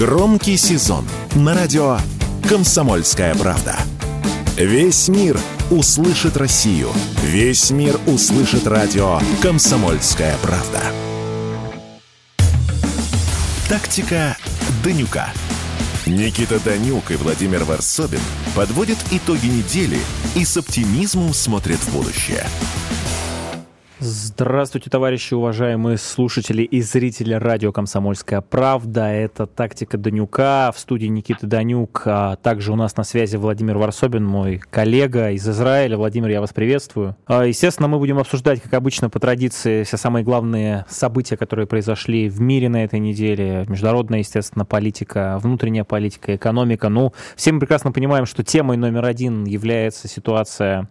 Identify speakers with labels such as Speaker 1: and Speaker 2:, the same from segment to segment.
Speaker 1: Громкий сезон на радио «Комсомольская правда». Весь мир услышит Россию. Весь мир услышит радио «Комсомольская правда». Тактика Данюка. Никита Данюк и Владимир Варсобин подводят итоги недели и с оптимизмом смотрят в будущее.
Speaker 2: Здравствуйте, товарищи, уважаемые слушатели и зрители радио «Комсомольская правда». Это «Тактика Данюка». В студии Никита Данюк. А также у нас на связи Владимир Варсобин, мой коллега из Израиля. Владимир, я вас приветствую. А, естественно, мы будем обсуждать, как обычно, по традиции, все самые главные события, которые произошли в мире на этой неделе. Международная, естественно, политика, внутренняя политика, экономика. Ну, все мы прекрасно понимаем, что темой номер один является ситуация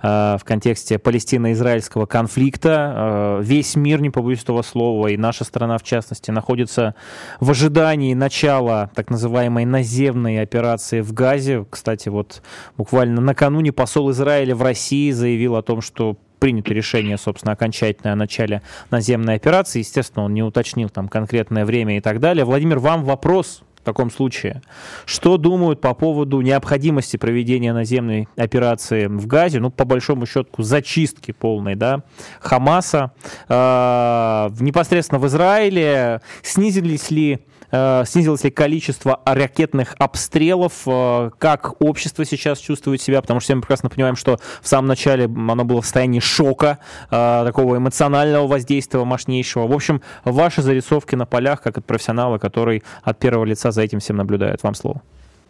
Speaker 2: э, в контексте палестино-израильского конфликта конфликта. Э, весь мир, не побоюсь этого слова, и наша страна в частности, находится в ожидании начала так называемой наземной операции в Газе. Кстати, вот буквально накануне посол Израиля в России заявил о том, что принято решение, собственно, окончательное о начале наземной операции. Естественно, он не уточнил там конкретное время и так далее. Владимир, вам вопрос в таком случае. Что думают по поводу необходимости проведения наземной операции в Газе, ну, по большому счету, зачистки полной, да, Хамаса, э, непосредственно в Израиле, снизились ли Э, снизилось ли количество ракетных обстрелов, э, как общество сейчас чувствует себя, потому что все мы прекрасно понимаем, что в самом начале оно было в состоянии шока, такого эмоционального воздействия мощнейшего. В общем, ваши зарисовки на полях, как от профессионала, который от первого лица за этим всем наблюдает. Вам слово.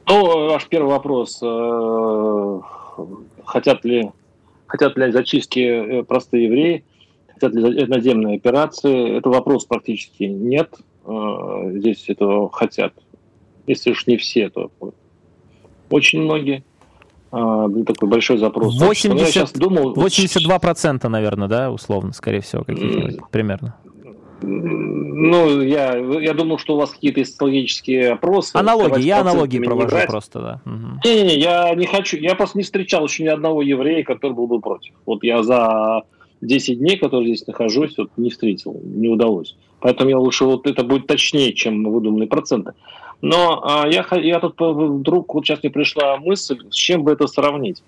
Speaker 3: Ну, ваш первый вопрос. Хотят ли, хотят ли зачистки простые евреи? Хотят ли наземные операции? Это вопрос практически нет. Э, здесь этого хотят. Если уж не все, то очень многие. А, такой большой запрос.
Speaker 2: 80, я сейчас думал, 82%, наверное, да, условно, скорее всего, примерно.
Speaker 3: Ну, я, я думал, что у вас какие-то социологические опросы.
Speaker 2: Аналогии, я аналогии провожу не просто, да.
Speaker 3: Не-не-не, я не хочу, я просто не встречал еще ни одного еврея, который был бы против. Вот я за 10 дней, которые здесь нахожусь, вот не встретил, не удалось. Поэтому я лучше вот это будет точнее, чем выдуманные проценты. Но а, я, я тут вдруг, вот сейчас мне пришла мысль, с чем бы это сравнить.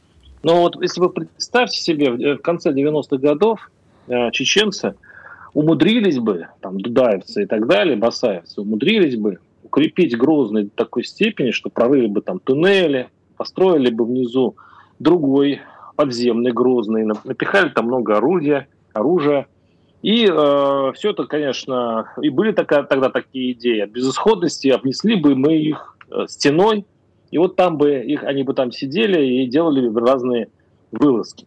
Speaker 3: Но вот если вы представьте себе, в конце 90-х годов а, чеченцы умудрились бы, там, дудаевцы и так далее, басаевцы, умудрились бы укрепить Грозный до такой степени, что прорыли бы там туннели, построили бы внизу другой подземный Грозный, напихали там много орудия, оружия, и э, все это, конечно, и были такая, тогда такие идеи от безысходности, обнесли бы мы их э, стеной, и вот там бы их, они бы там сидели и делали разные вылазки.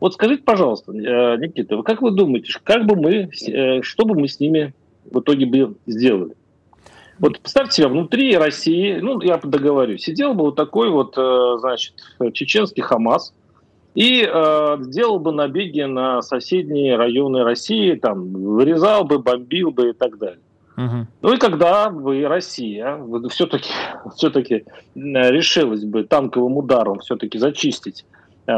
Speaker 3: Вот скажите, пожалуйста, э, Никита, как вы думаете, как бы мы, э, что бы мы с ними в итоге бы сделали? Вот представьте себе, внутри России, ну, я договорюсь, сидел бы вот такой вот, э, значит, чеченский Хамас, и э, делал бы набеги на соседние районы России, там, вырезал бы, бомбил бы и так далее. Угу. Ну и когда бы Россия все-таки все решилась бы танковым ударом все-таки зачистить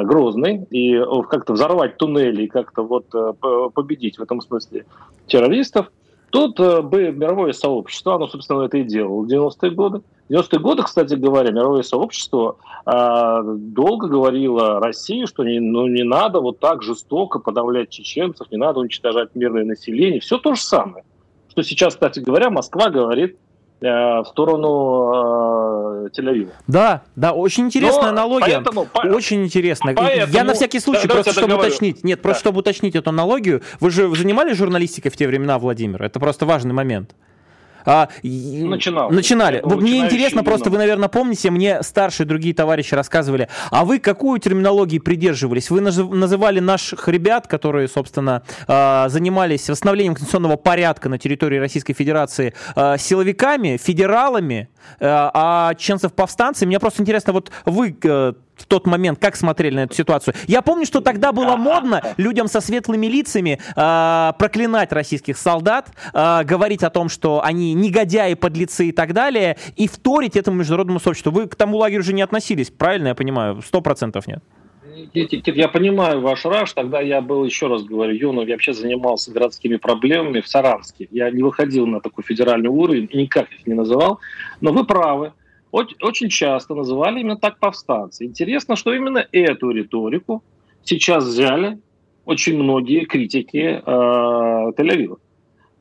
Speaker 3: Грозный и э, как-то взорвать туннели и как-то вот э, победить в этом смысле террористов, Тут э, бы мировое сообщество, оно, собственно, это и делало в 90-е годы. В 90-е годы, кстати говоря, мировое сообщество э, долго говорило России, что не, ну, не надо вот так жестоко подавлять чеченцев, не надо уничтожать мирное население. Все то же самое. Что сейчас, кстати говоря, Москва говорит Э, в сторону э, Тель-Авива.
Speaker 2: Да, да, очень интересная Но аналогия. Поэтому, очень интересно. Поэтому, Я на всякий случай, да, просто чтобы договорю. уточнить, нет, да. просто чтобы уточнить эту аналогию, вы же занимались журналистикой в те времена, Владимир? Это просто важный момент.
Speaker 3: А, Начинал.
Speaker 2: Начинали. Вот мне интересно, просто вы, наверное, помните, мне старшие другие товарищи рассказывали, а вы какую терминологию придерживались? Вы называли наших ребят, которые, собственно, а, занимались восстановлением конституционного порядка на территории Российской Федерации а, силовиками, федералами, а, а чеченцев повстанцами. Мне просто интересно, вот вы э, в тот момент как смотрели на эту ситуацию? Я помню, что тогда было модно людям со светлыми лицами э, проклинать российских солдат, э, говорить о том, что они негодяи, подлецы и так далее, и вторить этому международному сообществу. Вы к тому лагерю уже не относились, правильно я понимаю? Сто процентов нет.
Speaker 3: Я понимаю ваш раш. Тогда я был, еще раз говорю, юным. Я вообще занимался городскими проблемами в Саранске. Я не выходил на такой федеральный уровень и никак их не называл. Но вы правы. Очень часто называли именно так повстанцы. Интересно, что именно эту риторику сейчас взяли очень многие критики э, Тель-Авива.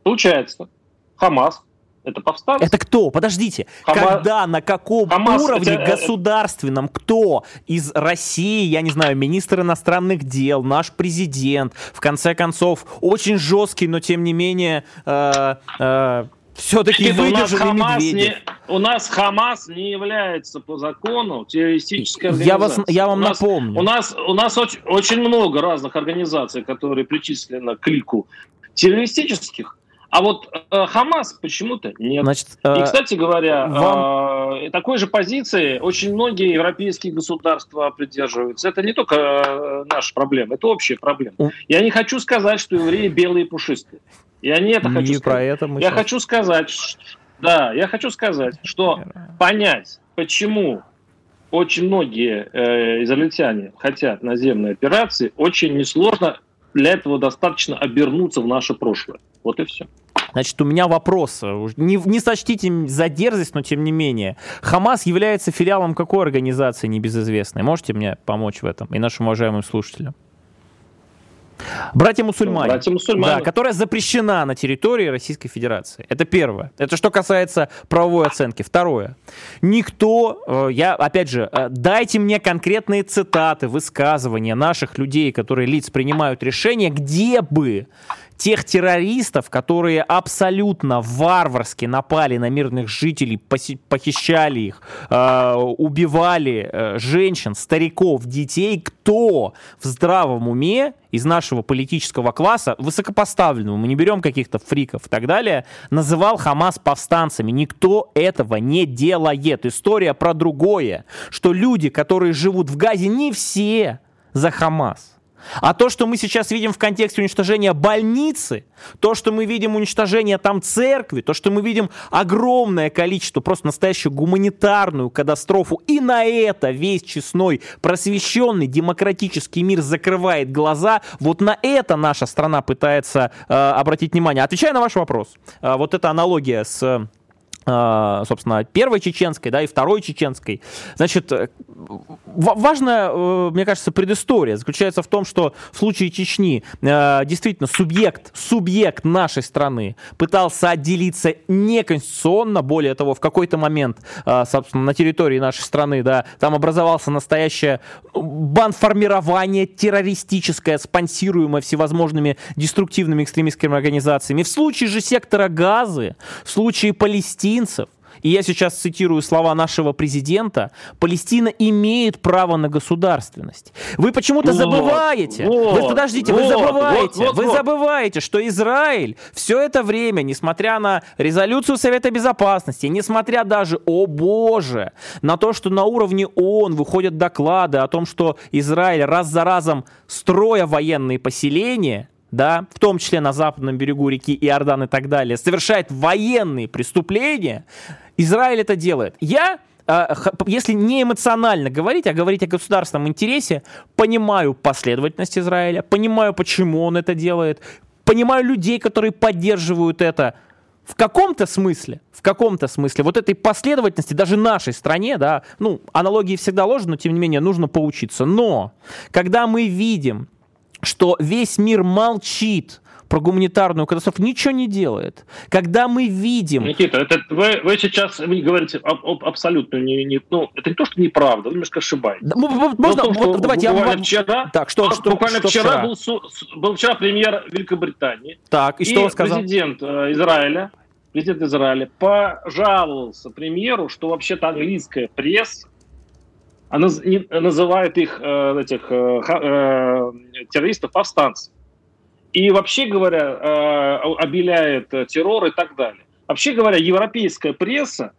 Speaker 3: Получается, Хамас это повстанцы.
Speaker 2: Это кто? Подождите. Хамас... Когда, на каком Хамас... уровне это... государственном, кто из России, я не знаю, министр иностранных дел, наш президент, в конце концов, очень жесткий, но тем не менее... Э, э, все-таки выдержали
Speaker 3: Медведев. Не, у нас Хамас не является по закону террористической организацией. Я, вас,
Speaker 2: я вам
Speaker 3: у нас,
Speaker 2: напомню.
Speaker 3: У нас, у нас очень, очень много разных организаций, которые причислены к лику террористических, а вот э, Хамас почему-то нет. Значит, э, И, кстати говоря, вам... э, такой же позиции очень многие европейские государства придерживаются. Это не только э, наша проблема, это общая проблема. Я не хочу сказать, что евреи белые и пушистые. Я не это хочу не сказать. Про это мы я сейчас... хочу сказать, что, да, я хочу сказать, что понять, почему очень многие э, израильтяне хотят наземной операции, очень несложно. Для этого достаточно обернуться в наше прошлое. Вот и все.
Speaker 2: Значит, у меня вопрос. Не, не сочтите за дерзость, но тем не менее. Хамас является филиалом какой организации небезызвестной? Можете мне помочь в этом и нашим уважаемым слушателям? Братья-мусульмане. Братья-мусульмане. Да, которая запрещена на территории Российской Федерации. Это первое. Это что касается правовой оценки. Второе. Никто, э, я, опять же, э, дайте мне конкретные цитаты, высказывания наших людей, которые лиц принимают решения, где бы тех террористов, которые абсолютно варварски напали на мирных жителей, похищали их, э, убивали э, женщин, стариков, детей, кто в здравом уме из нашего политического класса, высокопоставленного, мы не берем каких-то фриков и так далее, называл Хамас повстанцами. Никто этого не делает. История про другое, что люди, которые живут в Газе, не все за Хамас. А то, что мы сейчас видим в контексте уничтожения больницы, то, что мы видим уничтожение там церкви, то, что мы видим огромное количество, просто настоящую гуманитарную катастрофу, и на это весь честной, просвещенный, демократический мир закрывает глаза, вот на это наша страна пытается э, обратить внимание. Отвечая на ваш вопрос, э, вот эта аналогия с а, собственно, первой чеченской, да, и второй чеченской. Значит, э, важная, э, мне кажется, предыстория заключается в том, что в случае Чечни э, действительно субъект, субъект нашей страны пытался отделиться неконституционно, более того, в какой-то момент, собственно, на территории нашей страны, да, там образовался настоящее банформирование террористическое, спонсируемое всевозможными деструктивными экстремистскими организациями. В случае же сектора Газы, в случае палестинцев, и я сейчас цитирую слова нашего президента, Палестина имеет право на государственность. Вы почему-то забываете, вот, вы, подождите, вот, вы забываете, вот, вы забываете, что Израиль все это время, несмотря на резолюцию Совета Безопасности, несмотря даже, о боже, на то, что на уровне ООН выходят доклады о том, что Израиль раз за разом, строя военные поселения, да, в том числе на западном берегу реки Иордан и так далее, совершает военные преступления, Израиль это делает. Я а, если не эмоционально говорить, а говорить о государственном интересе, понимаю последовательность Израиля, понимаю, почему он это делает, понимаю людей, которые поддерживают это. В каком-то смысле, в каком-то смысле, вот этой последовательности даже нашей стране, да, ну, аналогии всегда ложны, но тем не менее нужно поучиться. Но, когда мы видим что весь мир молчит про гуманитарную катастрофу, ничего не делает. Когда мы видим...
Speaker 3: Никита, это вы, вы сейчас вы говорите об, об, абсолютно не, не... Ну, это не то, что неправда, вы немножко ошибаетесь. Да,
Speaker 2: можно, том, вот, давайте я
Speaker 3: вам... вчера, так, что, что, буквально что вчера, вчера? Был, был вчера премьер Великобритании.
Speaker 2: Так, и, и что он сказал?
Speaker 3: президент э, Израиля, президент Израиля пожаловался премьеру, что вообще-то английская пресса она называет их, э, этих э, э, террористов, повстанцами. И вообще говоря, обеляет террор и так далее. Вообще говоря, европейская пресса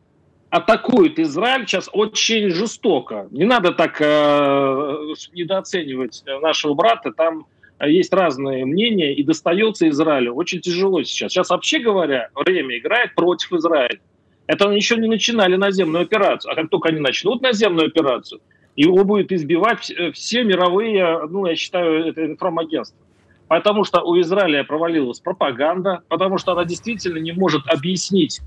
Speaker 3: атакует Израиль сейчас очень жестоко. Не надо так недооценивать нашего брата. Там есть разные мнения, и достается Израилю очень тяжело сейчас. Сейчас, вообще говоря, время играет против Израиля. Это они еще не начинали наземную операцию. А как только они начнут наземную операцию, Его будет избивать все мировые, ну, я считаю, это информагентство. Потому что у Израиля провалилась пропаганда, потому что она действительно не может объяснить,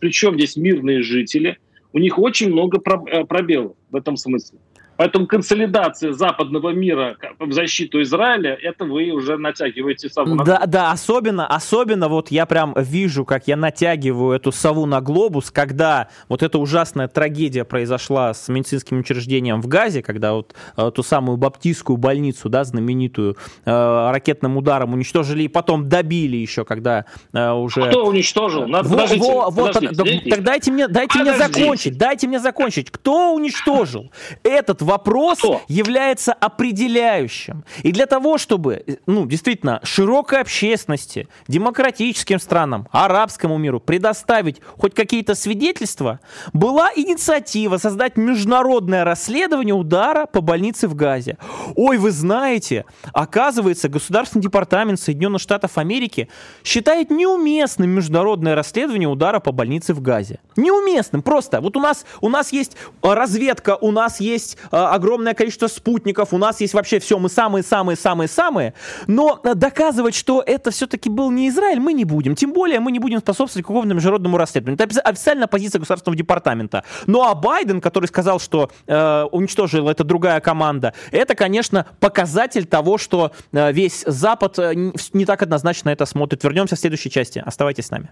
Speaker 3: при чем здесь мирные жители. У них очень много пробелов в этом смысле. Поэтому консолидация западного мира в защиту Израиля, это вы уже натягиваете сову на
Speaker 2: Да, да, особенно, особенно вот я прям вижу, как я натягиваю эту сову на глобус, когда вот эта ужасная трагедия произошла с медицинским учреждением в Газе, когда вот э, ту самую баптистскую больницу, да, знаменитую, э, ракетным ударом уничтожили и потом добили еще, когда э, уже...
Speaker 3: Кто уничтожил?
Speaker 2: Надо, во, подождите, во, вот, подождите, так, так дайте мне, дайте мне закончить, дайте мне закончить. Кто уничтожил? Этот вопрос Кто? является определяющим. И для того, чтобы, ну, действительно, широкой общественности, демократическим странам, арабскому миру предоставить хоть какие-то свидетельства, была инициатива создать международное расследование удара по больнице в Газе. Ой, вы знаете, оказывается, Государственный департамент Соединенных Штатов Америки считает неуместным международное расследование удара по больнице в Газе. Неуместным, просто. Вот у нас, у нас есть разведка, у нас есть э, огромное количество спутников, у нас есть вообще все, мы самые-самые-самые-самые, но э, доказывать, что это все-таки был не Израиль, мы не будем. Тем более мы не будем способствовать какому-то международному расследованию. Это официальная позиция Государственного департамента. Ну а Байден, который сказал, что э, уничтожил это другая команда, это, конечно, показатель того, что э, весь Запад э, не так однозначно это смотрит. Вернемся в следующей части. Оставайтесь с нами.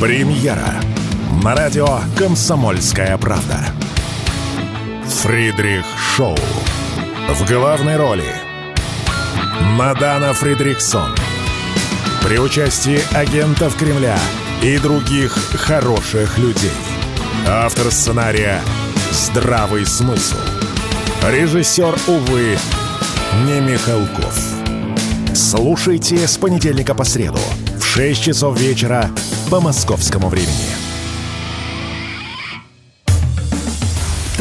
Speaker 1: Премьера на радио «Комсомольская правда». Фридрих Шоу. В главной роли Мадана Фридрихсон. При участии агентов Кремля и других хороших людей. Автор сценария «Здравый смысл». Режиссер, увы, не Михалков. Слушайте с понедельника по среду в 6 часов вечера по московскому времени.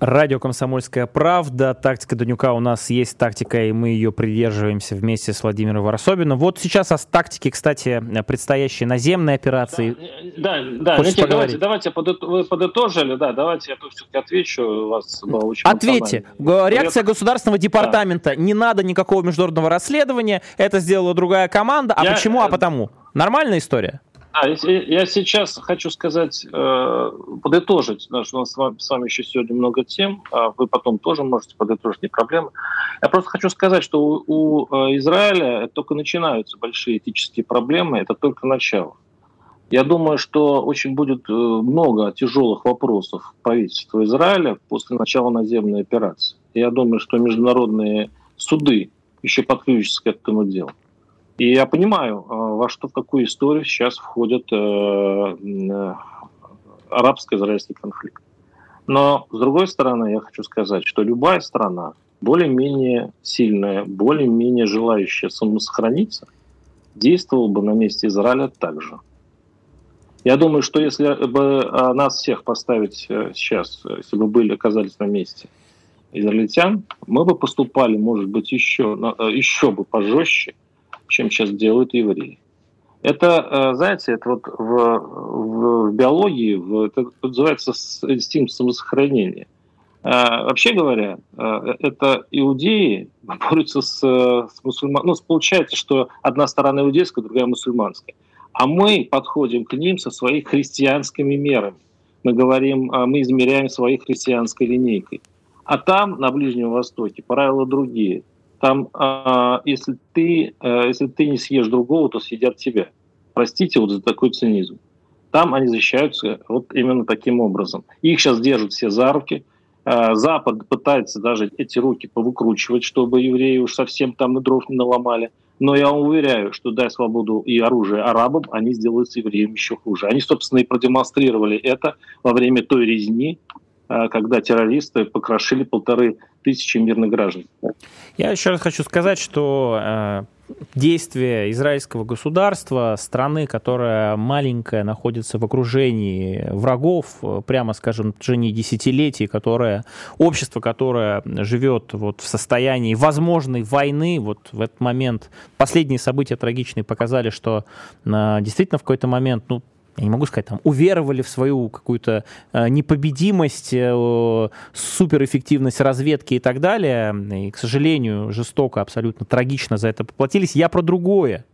Speaker 2: Радио «Комсомольская правда». Тактика Данюка у нас есть тактика, и мы ее придерживаемся вместе с Владимиром Варсобиным. Вот сейчас о тактике, кстати, предстоящей наземной операции.
Speaker 3: Да, да, да Никита, давайте, давайте вы подытожили, да, давайте я тут все-таки отвечу. У вас
Speaker 2: было очень Ответьте. Реакция Государственного департамента. Да. Не надо никакого международного расследования. Это сделала другая команда. А я, почему? А э, потому. Нормальная история?
Speaker 3: А, я сейчас хочу сказать, э, подытожить, потому что у нас с вами, еще сегодня много тем, а вы потом тоже можете подытожить, не проблема. Я просто хочу сказать, что у, у э, Израиля только начинаются большие этические проблемы, это только начало. Я думаю, что очень будет э, много тяжелых вопросов правительства Израиля после начала наземной операции. Я думаю, что международные суды еще подключатся к этому делу. И я понимаю, э, во что, в какую историю сейчас входит э, э, арабско-израильский конфликт. Но, с другой стороны, я хочу сказать, что любая страна, более-менее сильная, более-менее желающая самосохраниться, действовала бы на месте Израиля так же. Я думаю, что если бы нас всех поставить сейчас, если бы были, оказались на месте израильтян, мы бы поступали, может быть, еще, еще бы пожестче, чем сейчас делают евреи. Это, э, знаете, это вот в, в, в биологии, в, это называется инстинкт самосохранения. А, вообще говоря, э, это иудеи борются с, с мусульманами. Ну, получается, что одна сторона иудейская, другая мусульманская. А мы подходим к ним со своими христианскими мерами. Мы говорим, мы измеряем своей христианской линейкой. А там, на Ближнем Востоке, правила другие. Там, э, если, ты, э, если ты не съешь другого, то съедят тебя. Простите вот за такой цинизм. Там они защищаются вот именно таким образом. Их сейчас держат все за руки. Э, Запад пытается даже эти руки повыкручивать, чтобы евреи уж совсем там и дров не наломали. Но я уверяю, что дай свободу и оружие арабам, они сделают с евреем еще хуже. Они, собственно, и продемонстрировали это во время той резни, э, когда террористы покрошили полторы тысячи мирных граждан.
Speaker 2: Я еще раз хочу сказать, что э, действия израильского государства, страны, которая маленькая, находится в окружении врагов, прямо скажем, на протяжении десятилетий, которое, общество, которое живет вот в состоянии возможной войны, вот в этот момент последние события трагичные показали, что а, действительно в какой-то момент, ну, я не могу сказать, там, уверовали в свою какую-то э, непобедимость, э, суперэффективность разведки и так далее, и, к сожалению, жестоко, абсолютно трагично за это поплатились. Я про другое.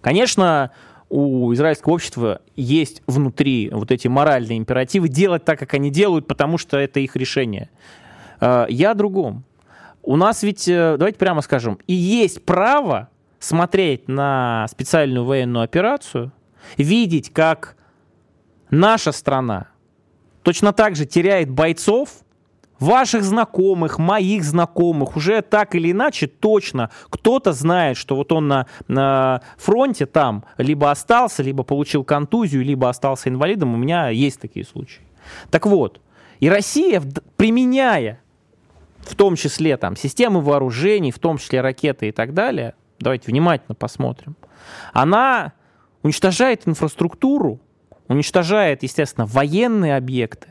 Speaker 2: Конечно, у израильского общества есть внутри вот эти моральные императивы делать так, как они делают, потому что это их решение. Э, я о другом. У нас ведь, давайте прямо скажем, и есть право смотреть на специальную военную операцию – видеть, как наша страна точно так же теряет бойцов, ваших знакомых, моих знакомых, уже так или иначе точно кто-то знает, что вот он на, на фронте там либо остался, либо получил контузию, либо остался инвалидом. У меня есть такие случаи. Так вот, и Россия, применяя в том числе там системы вооружений, в том числе ракеты и так далее, давайте внимательно посмотрим, она уничтожает инфраструктуру, уничтожает, естественно, военные объекты,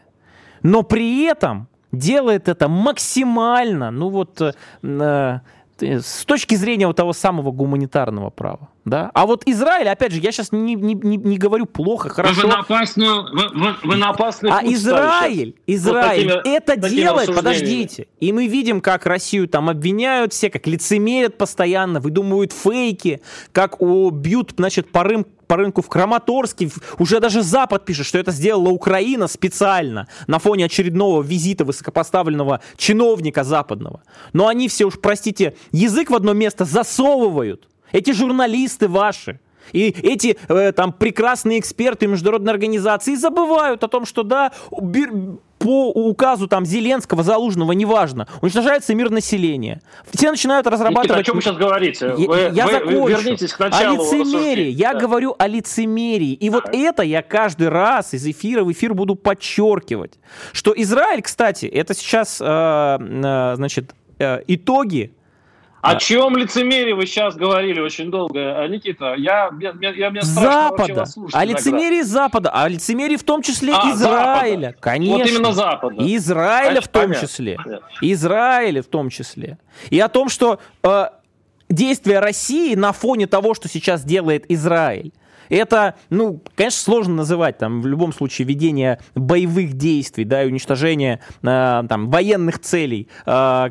Speaker 2: но при этом делает это максимально, ну вот, э, э с точки зрения вот того самого гуманитарного права. Да? А вот Израиль, опять же, я сейчас не, не, не, не говорю плохо, хорошо.
Speaker 3: Вы на опасную, вы, вы, вы на опасный
Speaker 2: А Израиль, Израиль вот такими, это такими делает, подождите. И мы видим, как Россию там обвиняют все, как лицемерят постоянно, выдумывают фейки, как о, бьют, значит, по, рым, по рынку в Краматорске. Уже даже Запад пишет, что это сделала Украина специально на фоне очередного визита высокопоставленного чиновника западного. Но они все уж, простите, язык в одно место засовывают. Эти журналисты ваши. И эти э, там прекрасные эксперты международной организации забывают о том, что да, по указу там Зеленского, Залужного, неважно, уничтожается мир населения. Все начинают разрабатывать... Никита, о
Speaker 3: чем вы сейчас говорите?
Speaker 2: Вы, я вы, закончу. Вернитесь к началу. О лицемерии. Я да. говорю о лицемерии. И вот это я каждый раз из эфира в эфир буду подчеркивать. Что Израиль, кстати, это сейчас, э, э, значит, э, итоги
Speaker 3: о чем лицемерие вы сейчас говорили очень долго, а, Никита? Я, я, я, я
Speaker 2: Запада. О лицемерии иногда. Запада, о лицемерии в том числе а, Израиля. Запада. Конечно. Вот
Speaker 3: именно Запада.
Speaker 2: Израиля Конечно, в том понятно. числе. Понятно. Израиля в том числе. И о том, что э, действия России на фоне того, что сейчас делает Израиль, это, ну, конечно, сложно называть там в любом случае ведение боевых действий, да, и уничтожение э, там военных целей, э, Э,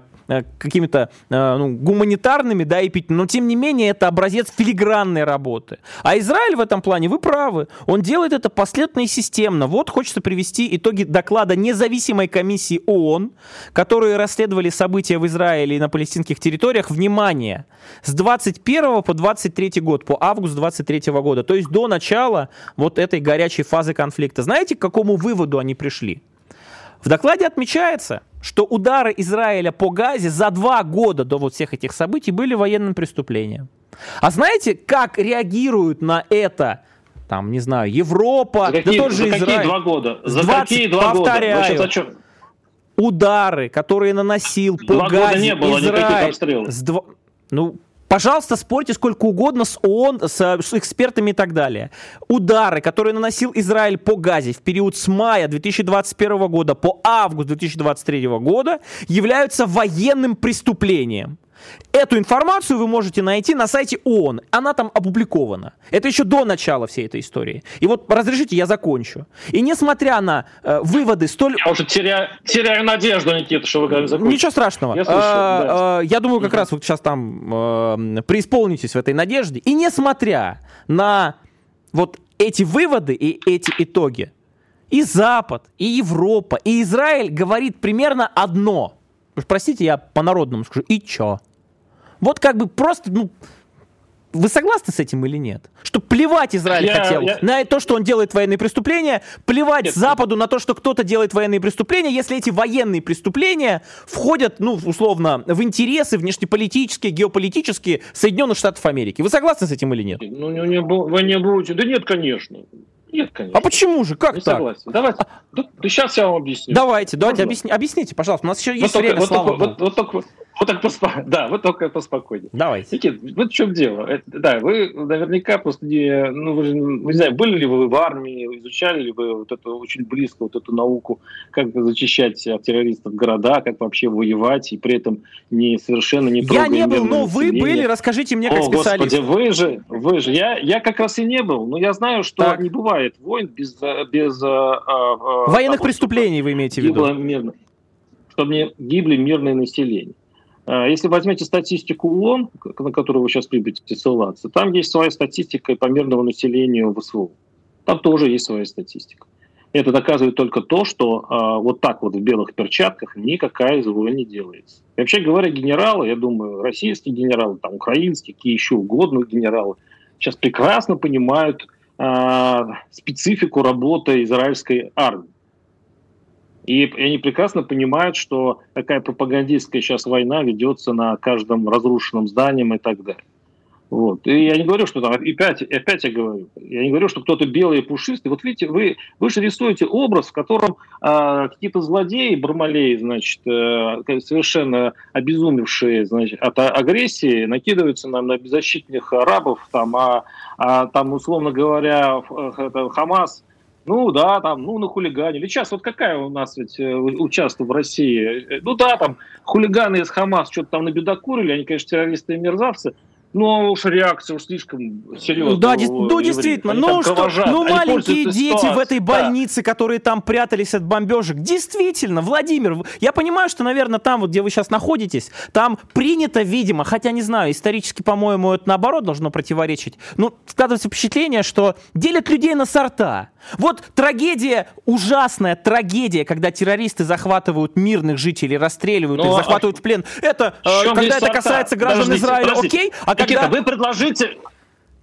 Speaker 2: какими-то э, ну, гуманитарными, да, и пить, но тем не менее это образец филигранной работы. А Израиль в этом плане, вы правы, он делает это последовательно и системно. Вот хочется привести итоги доклада независимой комиссии ООН, которые расследовали события в Израиле и на палестинских территориях. Внимание! С 21 по 23 год, по август 23 года, то есть до начала вот этой горячей фазы конфликта. Знаете, к какому выводу они пришли? В докладе отмечается, что удары Израиля по Газе за два года до вот всех этих событий были военным преступлением. А знаете, как реагируют на это там, не знаю, Европа,
Speaker 3: за какие, да тот же за Израиль. какие два года? За 20, какие два
Speaker 2: повторяю, года? Повторяю, удары, которые наносил по два Газе года не было Израиль. С дв... Ну, Пожалуйста, спорьте сколько угодно с ООН, с, с экспертами и так далее. Удары, которые наносил Израиль по Газе в период с мая 2021 года по август 2023 года, являются военным преступлением. Эту информацию вы можете найти на сайте ООН. Она там опубликована. Это еще до начала всей этой истории. И вот разрешите, я закончу. И несмотря на э, выводы столь...
Speaker 3: Я уже теряю, теряю надежду, Никита, что вы когда закончите.
Speaker 2: Ничего страшного. Я, слышу, а, да. а, я думаю, как угу. раз вот сейчас там э, преисполнитесь в этой надежде. И несмотря на вот эти выводы и эти итоги, и Запад, и Европа, и Израиль говорит примерно одно. Простите, я по-народному скажу. И чё? Вот как бы просто, ну, вы согласны с этим или нет? Что плевать Израиль я, хотел я... на то, что он делает военные преступления, плевать нет, Западу на то, что кто-то делает военные преступления, если эти военные преступления входят, ну, условно, в интересы внешнеполитические, геополитические Соединенных Штатов Америки. Вы согласны с этим или нет?
Speaker 3: Ну, не, не, вы не будете. Да нет, конечно. Нет, конечно.
Speaker 2: А почему же? Как не так?
Speaker 3: Согласен. Давайте. Да, да сейчас я вам объясню.
Speaker 2: Давайте, давайте, объясни, объясните, пожалуйста. У нас еще есть вот время,
Speaker 3: только, вот, только, вот, вот, только, Вот так поспо... Да, вот только поспокойнее.
Speaker 2: Давайте.
Speaker 3: Никит, вот в чем дело. Это, да, вы наверняка просто не... Ну, вы же, не знаю, были ли вы в армии, изучали ли вы вот это очень близко, вот эту науку, как зачищать от террористов города, как вообще воевать, и при этом не совершенно не
Speaker 2: Я не был, но вы были, расскажите мне как О, специалист.
Speaker 3: Господи, вы же, вы же. Я, я как раз и не был, но я знаю, что так. не бывает войн без... без а,
Speaker 2: а, Военных того, преступлений вы имеете в виду?
Speaker 3: Мирно, чтобы гибли мирное население. А, если возьмете статистику ООН, на которую вы сейчас любите ссылаться, там есть своя статистика по мирному населению в СВО. Там тоже есть своя статистика. Это доказывает только то, что а, вот так вот в белых перчатках никакая ЗВО не делается. И вообще говоря, генералы, я думаю, российские генералы, там, украинские, какие еще угодно генералы, сейчас прекрасно понимают а, специфику работы израильской армии. И они прекрасно понимают, что такая пропагандистская сейчас война ведется на каждом разрушенном здании и так далее. Вот. И я не говорю, что там, опять, опять я говорю, я не говорю, что кто-то белый и пушистый. Вот видите, вы, вы же рисуете образ, в котором э, какие-то злодеи, бармалеи, значит, э, совершенно обезумевшие значит, от агрессии, накидываются нам на беззащитных арабов, там, а, а там, условно говоря, Хамас ну да, там, ну на хулиганили. Сейчас вот какая у нас ведь э, участвует в России? Э, ну да, там хулиганы из Хамас что-то там набедокурили, они, конечно, террористы и мерзавцы, ну уж реакция уж слишком серьезная.
Speaker 2: Да, ну действительно, ну что, ну маленькие дети в этой больнице, да. которые там прятались от бомбежек. Действительно, Владимир, я понимаю, что, наверное, там, вот где вы сейчас находитесь, там принято, видимо, хотя не знаю, исторически, по-моему, это наоборот должно противоречить. Ну, складывается впечатление, что делят людей на сорта. Вот трагедия, ужасная трагедия, когда террористы захватывают мирных жителей, расстреливают ну, их, а захватывают а в плен. Это, э, когда это сорта? касается граждан Подождите, Израиля, подождите. окей?
Speaker 3: А Никита, когда... вы предложите,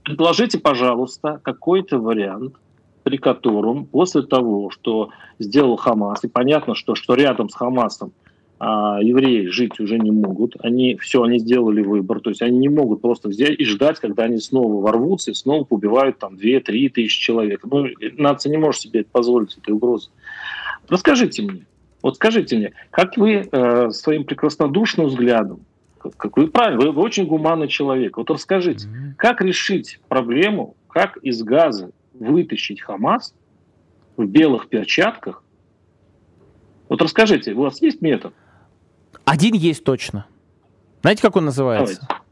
Speaker 3: предложите, пожалуйста, какой-то вариант, при котором после того, что сделал Хамас, и понятно, что, что рядом с Хамасом а евреи жить уже не могут. Они все, они сделали выбор. То есть они не могут просто взять и ждать, когда они снова ворвутся и снова побивают там 2-3 тысячи человек. Ну, нация не может себе это позволить, этой угрозы. Расскажите мне, вот скажите мне, как вы э, своим прекраснодушным взглядом, как вы правильно, вы, вы очень гуманный человек. Вот расскажите, mm-hmm. как решить проблему, как из газа вытащить Хамас в белых перчатках? Вот расскажите, у вас есть метод?
Speaker 2: Один есть точно. Знаете, как он называется? Давайте.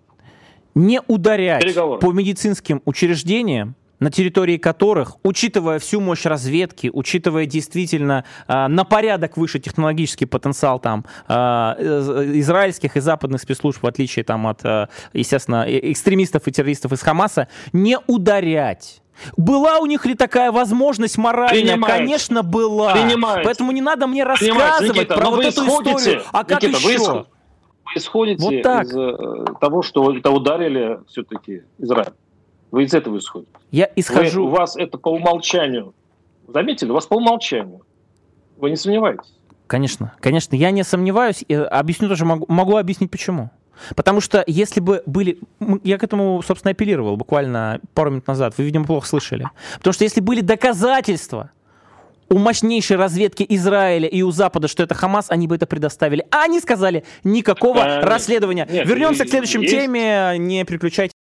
Speaker 2: Не ударять Переговоры. по медицинским учреждениям, на территории которых, учитывая всю мощь разведки, учитывая действительно э, на порядок выше технологический потенциал там э, израильских и западных спецслужб, в отличие там от, э, естественно, экстремистов и террористов из Хамаса, не ударять была у них ли такая возможность моральная? Принимает. Конечно, была. Принимает. Поэтому не надо мне рассказывать Никита, про вот эту исходите, историю. А как Никита, еще?
Speaker 3: Вы исходите вот так. из э, того, что это ударили все-таки Израиль. Вы из этого исходите.
Speaker 2: Я исхожу.
Speaker 3: Вы, у вас это по умолчанию. Заметили, у вас по умолчанию. Вы не сомневаетесь?
Speaker 2: Конечно, конечно, я не сомневаюсь. Объясню тоже, могу, могу объяснить почему. Потому что если бы были... Я к этому, собственно, апеллировал буквально пару минут назад. Вы, видимо, плохо слышали. Потому что если были доказательства у мощнейшей разведки Израиля и у Запада, что это Хамас, они бы это предоставили. А они сказали, никакого а, расследования. Нет, Вернемся к следующей теме, не переключайте.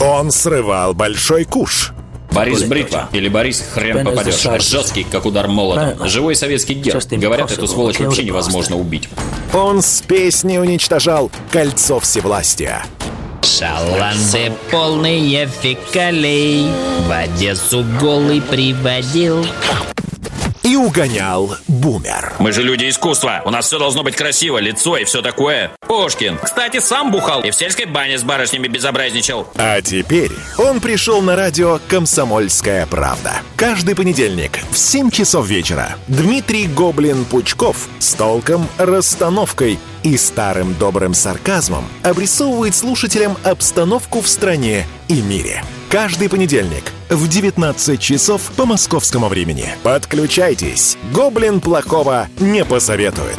Speaker 1: Он срывал большой куш.
Speaker 4: Борис Бритва или Борис Хрен попадешь. Жесткий, как удар молотом. Живой советский герб. Говорят, эту сволочь вообще невозможно убить.
Speaker 1: Он с песней уничтожал кольцо всевластия.
Speaker 5: Шаланды полные фекалей В Одессу голый приводил
Speaker 1: и угонял бумер.
Speaker 4: Мы же люди искусства. У нас все должно быть красиво, лицо и все такое. Пушкин, кстати, сам бухал и в сельской бане с барышнями безобразничал.
Speaker 1: А теперь он пришел на радио «Комсомольская правда». Каждый понедельник в 7 часов вечера Дмитрий Гоблин-Пучков с толком, расстановкой и старым добрым сарказмом обрисовывает слушателям обстановку в стране и мире – Каждый понедельник в 19 часов по московскому времени. Подключайтесь. Гоблин плохого не посоветует.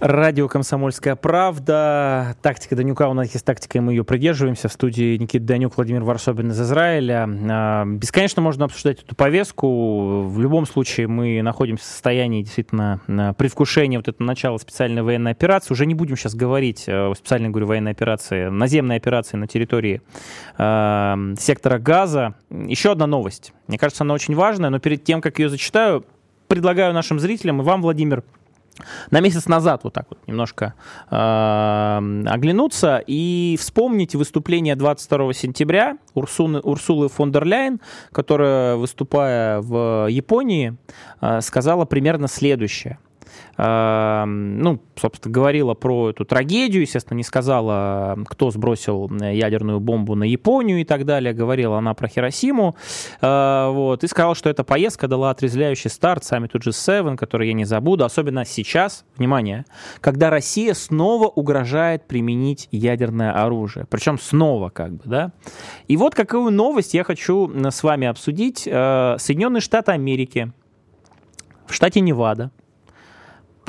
Speaker 2: Радио «Комсомольская правда». Тактика Данюка. У нас есть тактика, и мы ее придерживаемся. В студии Никита Данюк, Владимир Варсобин из Израиля. А, бесконечно можно обсуждать эту повестку. В любом случае мы находимся в состоянии действительно предвкушения вот этого начала специальной военной операции. Уже не будем сейчас говорить о специальной, говорю, военной операции, наземной операции на территории сектора Газа. Еще одна новость. Мне кажется, она очень важная, но перед тем, как ее зачитаю, предлагаю нашим зрителям и вам, Владимир, на месяц назад вот так вот немножко э, оглянуться и вспомнить выступление 22 сентября Урсуны, Урсулы фон дер Ляйен, которая, выступая в Японии, э, сказала примерно следующее – ну, собственно, говорила про эту трагедию, естественно, не сказала, кто сбросил ядерную бомбу на Японию и так далее, говорила она про Хиросиму, а, вот, и сказала, что эта поездка дала отрезвляющий старт сами тут же 7 который я не забуду, особенно сейчас, внимание, когда Россия снова угрожает применить ядерное оружие, причем снова как бы, да, и вот какую новость я хочу с вами обсудить. Соединенные Штаты Америки в штате Невада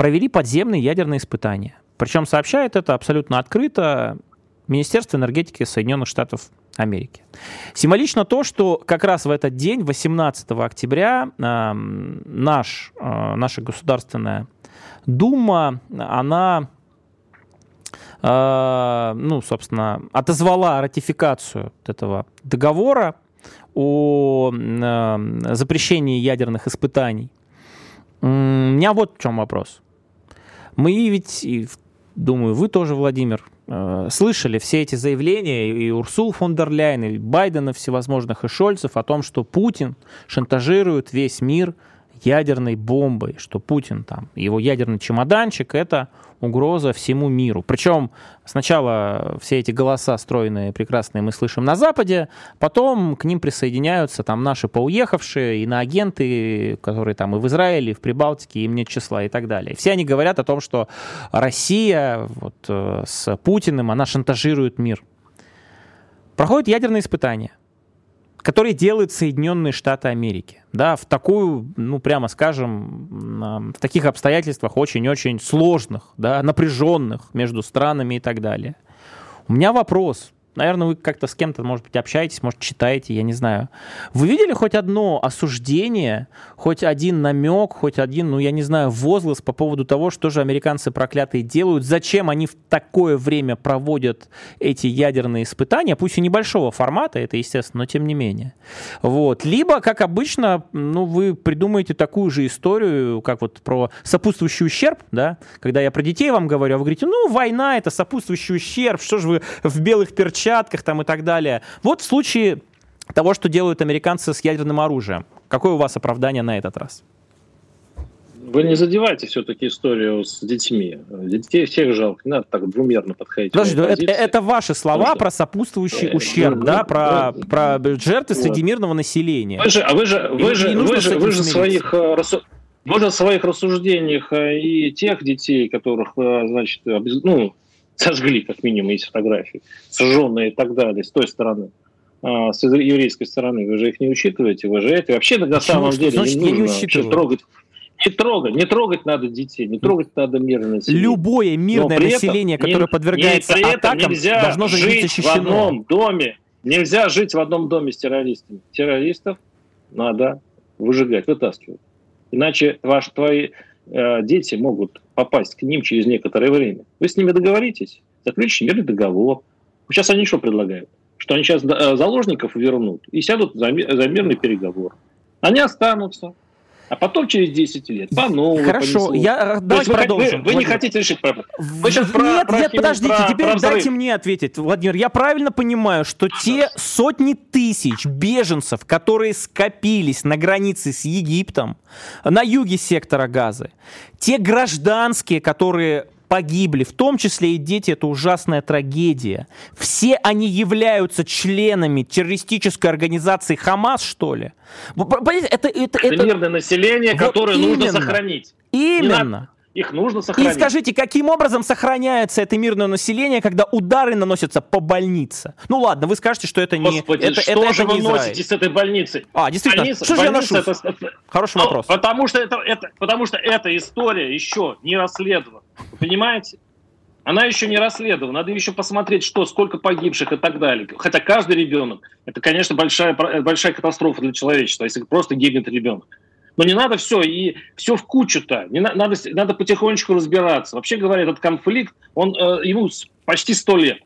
Speaker 2: провели подземные ядерные испытания. Причем сообщает это абсолютно открыто Министерство энергетики Соединенных Штатов Америки. Символично то, что как раз в этот день, 18 октября, э, наш, э, наша Государственная Дума, она, э, ну, собственно, отозвала ратификацию этого договора о запрещении ядерных испытаний. У меня вот в чем вопрос. Мы ведь, и, думаю, вы тоже, Владимир, э, слышали все эти заявления и Урсул фон дер Ляйен, и Байдена всевозможных, и Шольцев о том, что Путин шантажирует весь мир ядерной бомбой, что Путин там, его ядерный чемоданчик, это угроза всему миру. Причем сначала все эти голоса стройные, прекрасные мы слышим на Западе, потом к ним присоединяются там наши поуехавшие, иноагенты, которые там и в Израиле, и в Прибалтике, им нет числа и так далее. Все они говорят о том, что Россия вот, э, с Путиным, она шантажирует мир. Проходят ядерные испытания которые делают Соединенные Штаты Америки. Да, в такую, ну, прямо скажем, в таких обстоятельствах очень-очень сложных, да, напряженных между странами и так далее. У меня вопрос. Наверное, вы как-то с кем-то, может быть, общаетесь, может, читаете, я не знаю. Вы видели хоть одно осуждение, хоть один намек, хоть один, ну, я не знаю, возглас по поводу того, что же американцы проклятые делают, зачем они в такое время проводят эти ядерные испытания, пусть и небольшого формата, это естественно, но тем не менее. Вот. Либо, как обычно, ну, вы придумаете такую же историю, как вот про сопутствующий ущерб, да, когда я про детей вам говорю, а вы говорите, ну, война — это сопутствующий ущерб, что же вы в белых перчатках перчатках там и так далее. Вот в случае того, что делают американцы с ядерным оружием, какое у вас оправдание на этот раз?
Speaker 3: Вы не задевайте все-таки историю с детьми. Детей всех жалко, не надо так двумерно подходить.
Speaker 2: Подожди, это, это ваши слова что... про сопутствующий э, ущерб, ну, да, ну, про, ну, про жертвы вот. среди мирного населения.
Speaker 3: Вы же, а вы же, вы же, вы же, вы же своих э, вы же в своих рассуждениях э, и тех детей, которых, значит, ну, сожгли, как минимум, есть фотографии, сожженные и так далее, с той стороны, а, с еврейской стороны. Вы же их не учитываете, вы же это. Вообще, на самом деле, значит, не нужно не трогать. Не трогать, не трогать надо детей, не трогать надо мирное население.
Speaker 2: Любое мирное население, этом, которое не, подвергается не, атакам,
Speaker 3: нельзя
Speaker 2: должно
Speaker 3: жить
Speaker 2: защищено.
Speaker 3: в одном доме. Нельзя жить в одном доме с террористами. Террористов надо выжигать, вытаскивать. Иначе ваши, твои дети могут попасть к ним через некоторое время. Вы с ними договоритесь, заключите мирный договор. Сейчас они что предлагают? Что они сейчас э, заложников вернут и сядут за мирный переговор. Они останутся. А потом через 10 лет по новому.
Speaker 2: Хорошо, понесло. я давайте
Speaker 3: вы,
Speaker 2: продолжим.
Speaker 3: Вы, вы не хотите решить проблему.
Speaker 2: Вы сейчас нет, про, нет, про, подождите, про, теперь про дайте мне ответить, Владимир. Я правильно понимаю, что те сотни тысяч беженцев, которые скопились на границе с Египтом, на юге сектора Газы, те гражданские, которые погибли, в том числе и дети, это ужасная трагедия. Все они являются членами террористической организации Хамас, что ли?
Speaker 3: Это, это, это, это мирное население, вот которое именно. нужно сохранить.
Speaker 2: Именно.
Speaker 3: Их нужно сохранить.
Speaker 2: И скажите, каким образом сохраняется это мирное население, когда удары наносятся по больнице? Ну ладно, вы скажете, что это не
Speaker 3: Господи,
Speaker 2: это,
Speaker 3: что
Speaker 2: это,
Speaker 3: же
Speaker 2: это
Speaker 3: вы носите с этой больницей?
Speaker 2: А, действительно. Больница, что же я ношу? Это... Хороший ну, вопрос.
Speaker 3: Потому что это, это, потому что эта история еще не расследована. Вы понимаете? Она еще не расследована. Надо еще посмотреть, что, сколько погибших и так далее. Хотя каждый ребенок, это, конечно, большая, большая катастрофа для человечества, если просто гибнет ребенок. Но не надо все, и все в кучу-то. Не на, надо, надо потихонечку разбираться. Вообще говоря, этот конфликт, он, э, ему почти сто лет.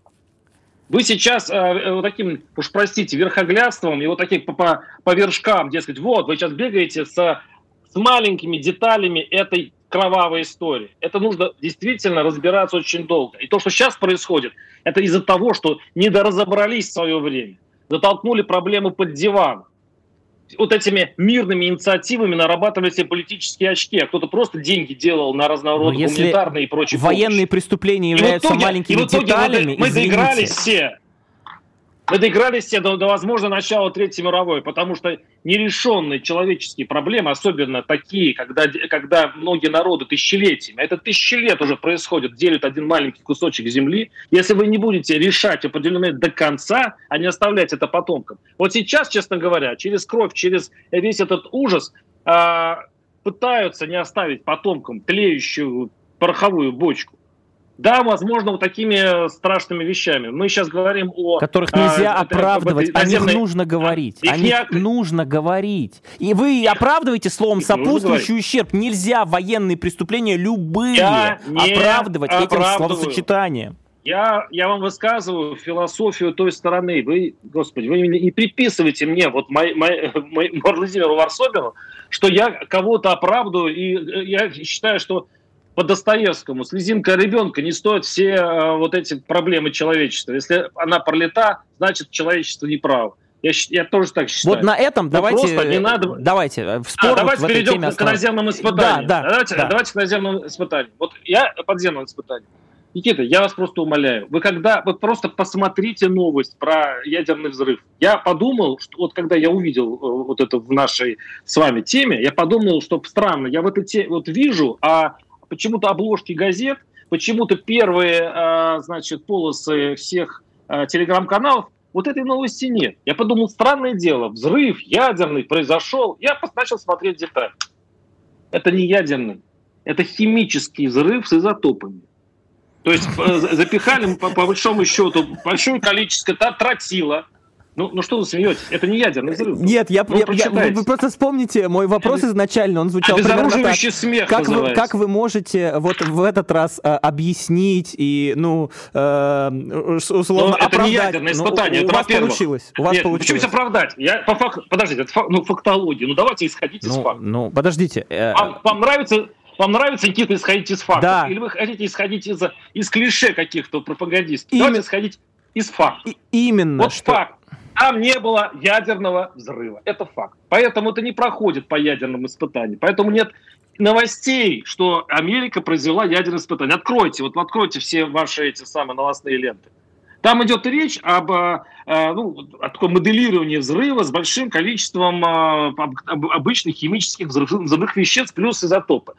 Speaker 3: Вы сейчас э, э, вот таким, уж простите, верхоглядством и вот таким по, по, по вершкам, дескать, вот, вы сейчас бегаете с, с маленькими деталями этой кровавой истории. Это нужно действительно разбираться очень долго. И то, что сейчас происходит, это из-за того, что недоразобрались в свое время. Затолкнули проблемы под диван вот этими мирными инициативами нарабатывали себе политические очки, а кто-то просто деньги делал на разнообразные гуманитарные и прочие
Speaker 2: военные помощи. преступления являются итоге, маленькими и в итоге деталями,
Speaker 3: мы, мы доигрались все. Мы доигрались все до, до возможно, начала Третьей мировой, потому что нерешенные человеческие проблемы, особенно такие, когда, когда многие народы тысячелетиями, это тысячи лет уже происходит, делят один маленький кусочек земли, если вы не будете решать определенные до конца, а не оставлять это потомкам. Вот сейчас, честно говоря, через кровь, через весь этот ужас э, пытаются не оставить потомкам тлеющую пороховую бочку. Да, возможно, вот такими страшными вещами. Мы сейчас говорим о...
Speaker 2: Которых нельзя а, оправдывать, о них нужно говорить. Их о них не... нужно говорить. И вы оправдываете словом их сопутствующий ущерб. Нельзя военные преступления любые Я оправдывать этим словосочетанием.
Speaker 3: Я, я вам высказываю философию той стороны. Вы, господи, вы не приписывайте мне, вот мой, мой, мой, Владимиру Варсобину, что я кого-то оправдываю, и э, я считаю, что по Достоевскому, слезинка ребенка не стоит все э, вот эти проблемы человечества. Если она пролета, значит человечество не право. Я, я тоже так считаю.
Speaker 2: Вот на этом Но давайте, не надо... давайте
Speaker 3: э, в а, давайте вот перейдем к, к наземным испытаниям. Да, да, давайте, да. давайте к наземным испытаниям. Вот я подземным испытаниям. Никита, я вас просто умоляю. Вы когда, вы просто посмотрите новость про ядерный взрыв. Я подумал, что вот когда я увидел э, вот это в нашей с вами теме, я подумал, что странно, я в этой теме вот вижу, а почему-то обложки газет, почему-то первые, а, значит, полосы всех а, телеграм-каналов, вот этой новости нет. Я подумал, странное дело, взрыв ядерный произошел. Я начал смотреть детали. Это не ядерный, это химический взрыв с изотопами. То есть э, запихали по, по большому счету большое количество тротила, ну, ну что вы смеетесь? Это не ядерный взрыв.
Speaker 2: Нет, я, ну, я, я, вы просто вспомните мой вопрос изначально, он звучал примерно так.
Speaker 3: смех
Speaker 2: как вы, как вы можете вот в этот раз э, объяснить и, ну, э, условно Но
Speaker 3: это оправдать? не ядерное ну, испытание,
Speaker 2: ну,
Speaker 3: это
Speaker 2: у вас получилось. У вас
Speaker 3: Нет,
Speaker 2: получилось.
Speaker 3: почему оправдать? Я, по факту, подождите, это фак, ну, фактология. Ну, давайте исходить
Speaker 2: ну,
Speaker 3: из факта.
Speaker 2: Ну, подождите.
Speaker 3: Э... Вам, вам нравится вам нравится, Никита, исходить из фактов? Да. Или вы хотите исходить из, из клише каких-то пропагандистов? Именно... Давайте исходить из фактов.
Speaker 2: И, именно.
Speaker 3: Вот что... факт. Там не было ядерного взрыва. Это факт. Поэтому это не проходит по ядерным испытаниям. Поэтому нет новостей, что Америка произвела ядерное испытание. Откройте, вот откройте все ваши эти самые новостные ленты. Там идет речь об, э, э, ну, о таком моделировании взрыва с большим количеством э, обычных химических взрывных веществ плюс изотопы.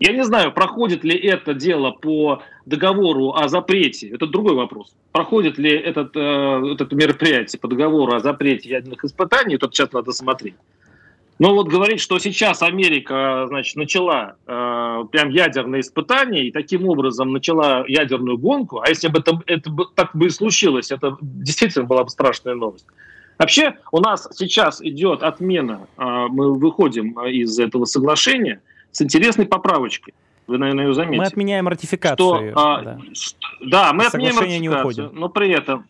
Speaker 3: Я не знаю, проходит ли это дело по договору о запрете, это другой вопрос. Проходит ли этот, э, это мероприятие по договору о запрете ядерных испытаний, это сейчас надо смотреть. Но вот говорить, что сейчас Америка значит, начала э, прям ядерные испытания и таким образом начала ядерную гонку, а если бы это, это так бы и случилось, это действительно была бы страшная новость. Вообще у нас сейчас идет отмена, э, мы выходим из этого соглашения – с интересной поправочкой. Вы, наверное, ее заметили.
Speaker 2: Мы отменяем ратификацию.
Speaker 3: Что, а, да. Что, да, мы отменяем ратификацию, но при этом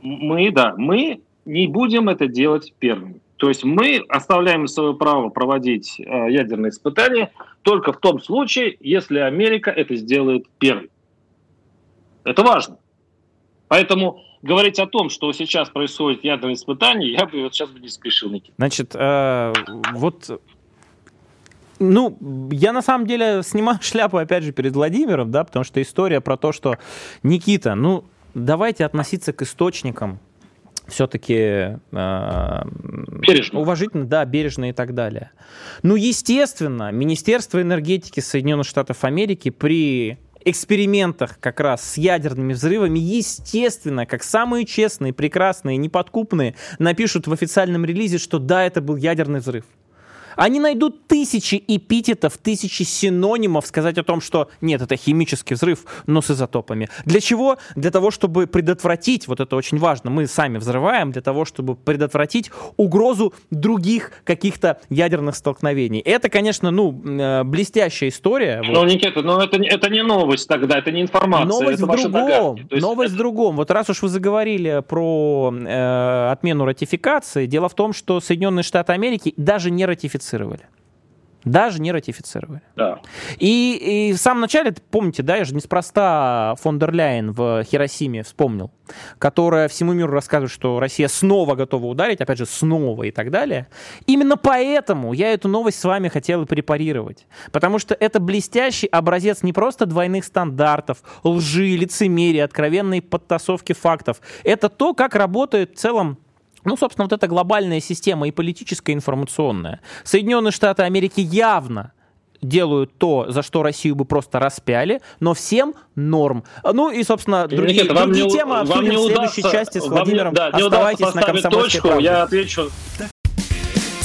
Speaker 3: мы, да, мы не будем это делать первыми. То есть мы оставляем свое право проводить э, ядерные испытания только в том случае, если Америка это сделает первой. Это важно. Поэтому говорить о том, что сейчас происходит ядерные испытания, я бы вот сейчас бы не спешил, Никита.
Speaker 2: Значит, э, вот ну, я на самом деле снимаю шляпу, опять же, перед Владимиром, да, потому что история про то, что Никита, ну, давайте относиться к источникам все-таки э, уважительно, да, бережно и так далее. Ну, естественно, Министерство энергетики Соединенных Штатов Америки при экспериментах как раз с ядерными взрывами, естественно, как самые честные, прекрасные, неподкупные, напишут в официальном релизе, что да, это был ядерный взрыв. Они найдут тысячи эпитетов, тысячи синонимов сказать о том, что нет, это химический взрыв, но с изотопами. Для чего? Для того, чтобы предотвратить, вот это очень важно, мы сами взрываем для того, чтобы предотвратить угрозу других каких-то ядерных столкновений. Это, конечно, ну, э, блестящая история.
Speaker 3: Ну, вот. Никита, но это, это не новость тогда, это не информация.
Speaker 2: Новость
Speaker 3: это
Speaker 2: в другом. Новость это... в другом. Вот раз уж вы заговорили про э, отмену ратификации, дело в том, что Соединенные Штаты Америки даже не ратифицировали. Даже не ратифицировали.
Speaker 3: Да.
Speaker 2: И, и в самом начале, помните, да, я же неспроста фон дер Ляйен в Хиросиме вспомнил, которая всему миру рассказывает, что Россия снова готова ударить, опять же, снова и так далее. Именно поэтому я эту новость с вами хотел препарировать. Потому что это блестящий образец не просто двойных стандартов, лжи, лицемерия, откровенной подтасовки фактов. Это то, как работает в целом ну, собственно, вот эта глобальная система и политическая, и информационная. Соединенные Штаты Америки явно делают то, за что Россию бы просто распяли, но всем норм. Ну и, собственно, другие, Никита, другие
Speaker 3: не,
Speaker 2: темы обсудим в следующей удастся, части с Владимиром.
Speaker 3: Не, да, не Оставайтесь на комсомольской точку, правде. Я отвечу.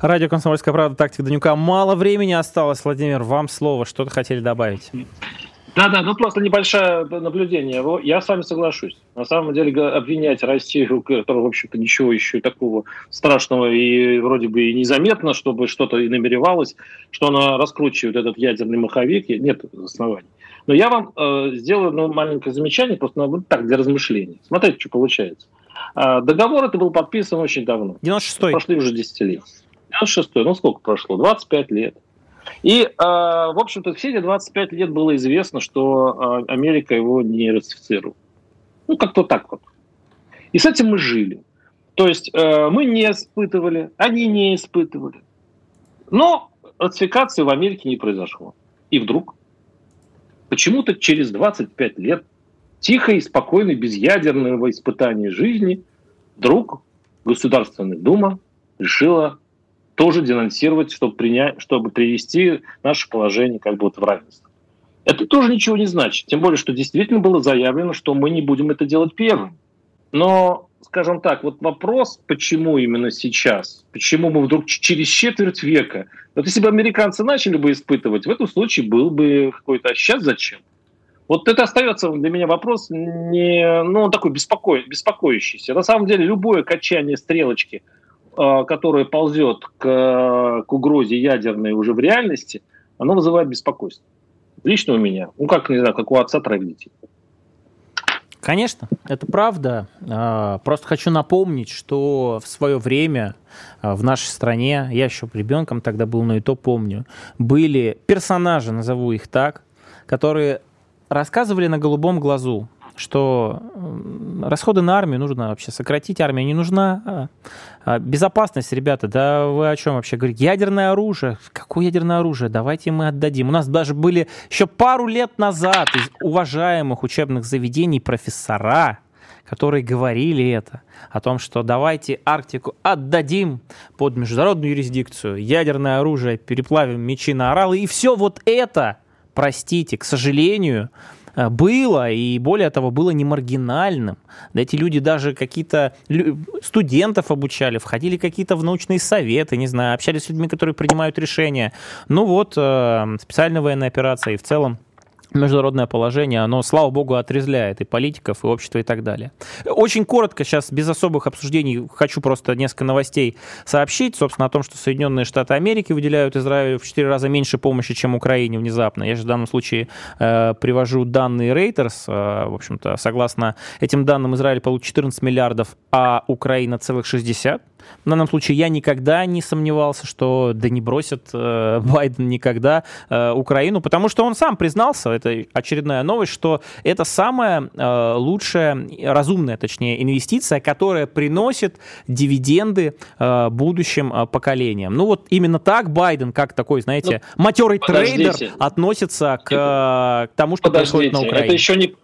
Speaker 2: Радио «Комсомольская правда», «Тактика Данюка». Мало времени осталось, Владимир, вам слово. Что-то хотели добавить?
Speaker 3: Да-да, ну просто небольшое наблюдение. Я с вами соглашусь. На самом деле обвинять Россию, которая, в общем-то, ничего еще такого страшного и вроде бы и незаметно, чтобы что-то и намеревалось, что она раскручивает этот ядерный маховик, нет оснований. Но я вам э, сделаю ну, маленькое замечание, просто ну, вот так, для размышлений. Смотрите, что получается. Э, договор это был подписан очень давно.
Speaker 2: 96-й.
Speaker 3: Прошли уже десятилетия. 96 ну сколько прошло? 25 лет. И, э, в общем-то, все эти 25 лет было известно, что э, Америка его не ратифицировала. Ну, как-то так вот. И с этим мы жили. То есть э, мы не испытывали, они не испытывали. Но ратификации в Америке не произошло. И вдруг, почему-то через 25 лет, тихо и спокойно, без ядерного испытания жизни, вдруг Государственная Дума решила тоже денонсировать, чтобы, принять, чтобы привести наше положение как бы вот в равенство. Это тоже ничего не значит. Тем более, что действительно было заявлено, что мы не будем это делать первым. Но, скажем так, вот вопрос, почему именно сейчас, почему мы вдруг через четверть века, вот если бы американцы начали бы испытывать, в этом случае был бы какой-то, а сейчас зачем? Вот это остается для меня вопрос не, ну, такой беспоко... беспокоящийся. На самом деле любое качание стрелочки – которое ползет к, к угрозе ядерной уже в реальности, оно вызывает беспокойство. Лично у меня. Ну, как, не знаю, как у отца троих.
Speaker 2: Конечно, это правда. А, просто хочу напомнить, что в свое время а, в нашей стране, я еще ребенком тогда был, но и то помню, были персонажи, назову их так, которые рассказывали на голубом глазу что расходы на армию нужно вообще сократить, армия не нужна. А, а безопасность, ребята, да вы о чем вообще говорите? Ядерное оружие. Какое ядерное оружие? Давайте мы отдадим. У нас даже были еще пару лет назад из уважаемых учебных заведений профессора, которые говорили это, о том, что давайте Арктику отдадим под международную юрисдикцию, ядерное оружие, переплавим мечи на оралы, и все вот это, простите, к сожалению, было, и более того, было не маргинальным. Да эти люди даже какие-то студентов обучали, входили какие-то в научные советы, не знаю, общались с людьми, которые принимают решения. Ну вот, э, специальная военная операция и в целом международное положение, оно, слава богу, отрезляет и политиков, и общество, и так далее. Очень коротко сейчас, без особых обсуждений, хочу просто несколько новостей сообщить, собственно, о том, что Соединенные Штаты Америки выделяют Израилю в 4 раза меньше помощи, чем Украине внезапно. Я же в данном случае э, привожу данные Reuters. Э, в общем-то, согласно этим данным, Израиль получит 14 миллиардов, а Украина целых 60. В данном случае я никогда не сомневался, что да не бросит э, Байден никогда э, Украину, потому что он сам признался, это очередная новость, что это самая э, лучшая, разумная, точнее, инвестиция, которая приносит дивиденды э, будущим э, поколениям. Ну вот именно так Байден, как такой, знаете, ну, матерый трейдер, относится к, э, к тому, что подождите, происходит на Украине.
Speaker 3: Это еще не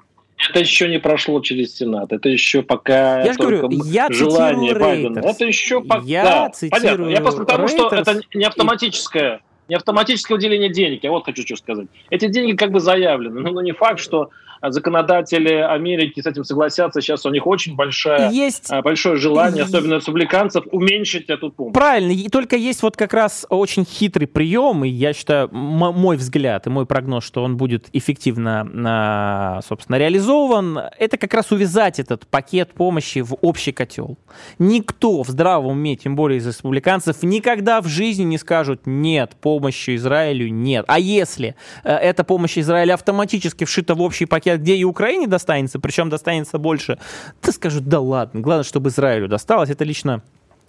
Speaker 3: это еще не прошло через Сенат. Это еще пока
Speaker 2: я говорю, я желание Байдена.
Speaker 3: Это еще пока.
Speaker 2: Я да, цитирую
Speaker 3: понятно. Я просто потому, что это не автоматическое, не автоматическое выделение денег. Я вот хочу что сказать. Эти деньги как бы заявлены, но не факт, что законодатели Америки с этим согласятся. Сейчас у них очень большая, есть... А, большое желание, особенно республиканцев, уменьшить эту помощь.
Speaker 2: Правильно. И только есть вот как раз очень хитрый прием, и я считаю, мой взгляд и мой прогноз, что он будет эффективно, а, собственно, реализован, это как раз увязать этот пакет помощи в общий котел. Никто в здравом уме, тем более из республиканцев, никогда в жизни не скажут «нет, помощи Израилю нет». А если э, эта помощь Израилю автоматически вшита в общий пакет где и Украине достанется, причем достанется больше, то скажу, да ладно, главное, чтобы Израилю досталось. Это лично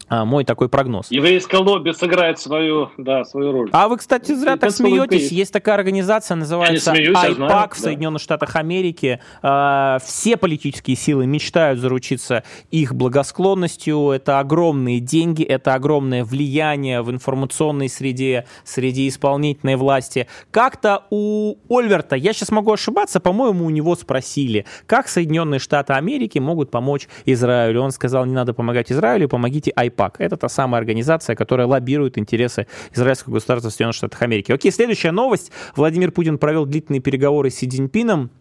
Speaker 2: а, мой такой прогноз.
Speaker 3: Еврейское лобби сыграет свою, да, свою роль.
Speaker 2: А вы, кстати, зря так смеетесь. Есть. есть такая организация, называется смеюсь, IPAC знаю, в Соединенных да. Штатах Америки. А, все политические силы мечтают заручиться их благосклонностью. Это огромные деньги, это огромное влияние в информационной среде, среди исполнительной власти. Как-то у Ольверта, я сейчас могу ошибаться, по-моему, у него спросили, как Соединенные Штаты Америки могут помочь Израилю. Он сказал, не надо помогать Израилю, помогите IPAC. АйПАК. Это та самая организация, которая лоббирует интересы израильского государства в Соединенных Штатах Америки. Окей, следующая новость. Владимир Путин провел длительные переговоры с Си Цзиньпином.